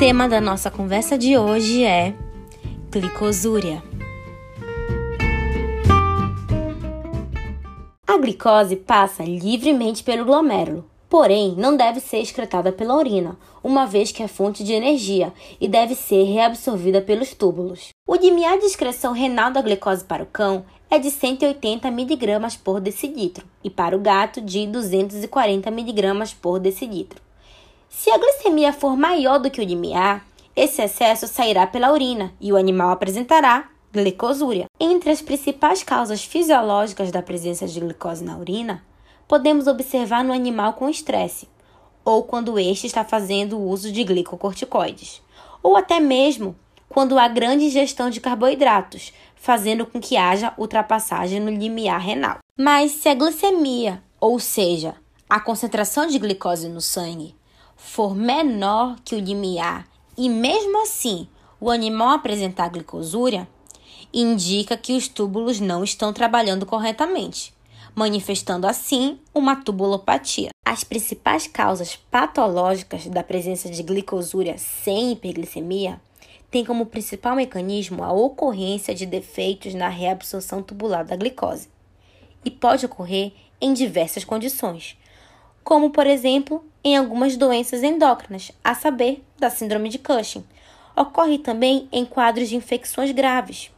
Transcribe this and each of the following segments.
tema da nossa conversa de hoje é glicosúria. A glicose passa livremente pelo glomérulo, porém não deve ser excretada pela urina, uma vez que é fonte de energia e deve ser reabsorvida pelos túbulos. O limiar de excreção renal da glicose para o cão é de 180 mg por decilitro e para o gato de 240 mg por decilitro. Se a glicemia for maior do que o limiar, esse excesso sairá pela urina e o animal apresentará glicosúria. Entre as principais causas fisiológicas da presença de glicose na urina, podemos observar no animal com estresse, ou quando este está fazendo uso de glicocorticoides, ou até mesmo quando há grande ingestão de carboidratos, fazendo com que haja ultrapassagem no limiar renal. Mas se a glicemia, ou seja, a concentração de glicose no sangue, for menor que o limiar e mesmo assim o animal apresentar glicosúria, indica que os túbulos não estão trabalhando corretamente, manifestando assim uma tubulopatia. As principais causas patológicas da presença de glicosúria sem hiperglicemia tem como principal mecanismo a ocorrência de defeitos na reabsorção tubular da glicose e pode ocorrer em diversas condições, como por exemplo em algumas doenças endócrinas, a saber, da síndrome de Cushing. Ocorre também em quadros de infecções graves,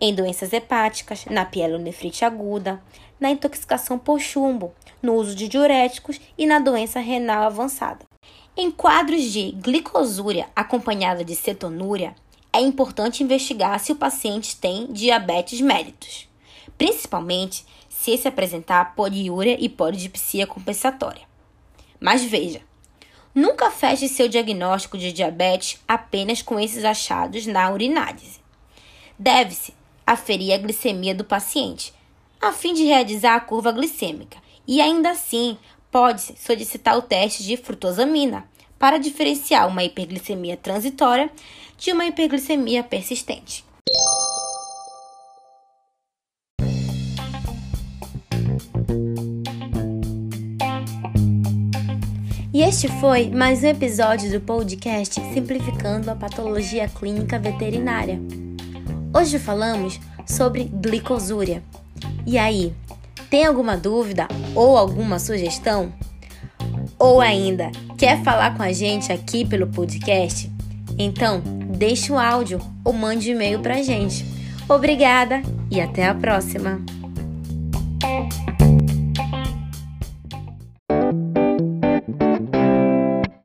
em doenças hepáticas, na pielonefrite aguda, na intoxicação por chumbo, no uso de diuréticos e na doença renal avançada. Em quadros de glicosúria acompanhada de cetonúria, é importante investigar se o paciente tem diabetes mellitus, principalmente se se apresentar poliúria e polidipsia compensatória. Mas veja, nunca feche seu diagnóstico de diabetes apenas com esses achados na urinálise. Deve-se aferir a glicemia do paciente, a fim de realizar a curva glicêmica, e ainda assim pode-se solicitar o teste de frutosamina para diferenciar uma hiperglicemia transitória de uma hiperglicemia persistente. E este foi mais um episódio do podcast Simplificando a Patologia Clínica Veterinária. Hoje falamos sobre glicosúria. E aí, tem alguma dúvida ou alguma sugestão? Ou ainda, quer falar com a gente aqui pelo podcast? Então, deixe o áudio ou mande um e-mail pra gente. Obrigada e até a próxima!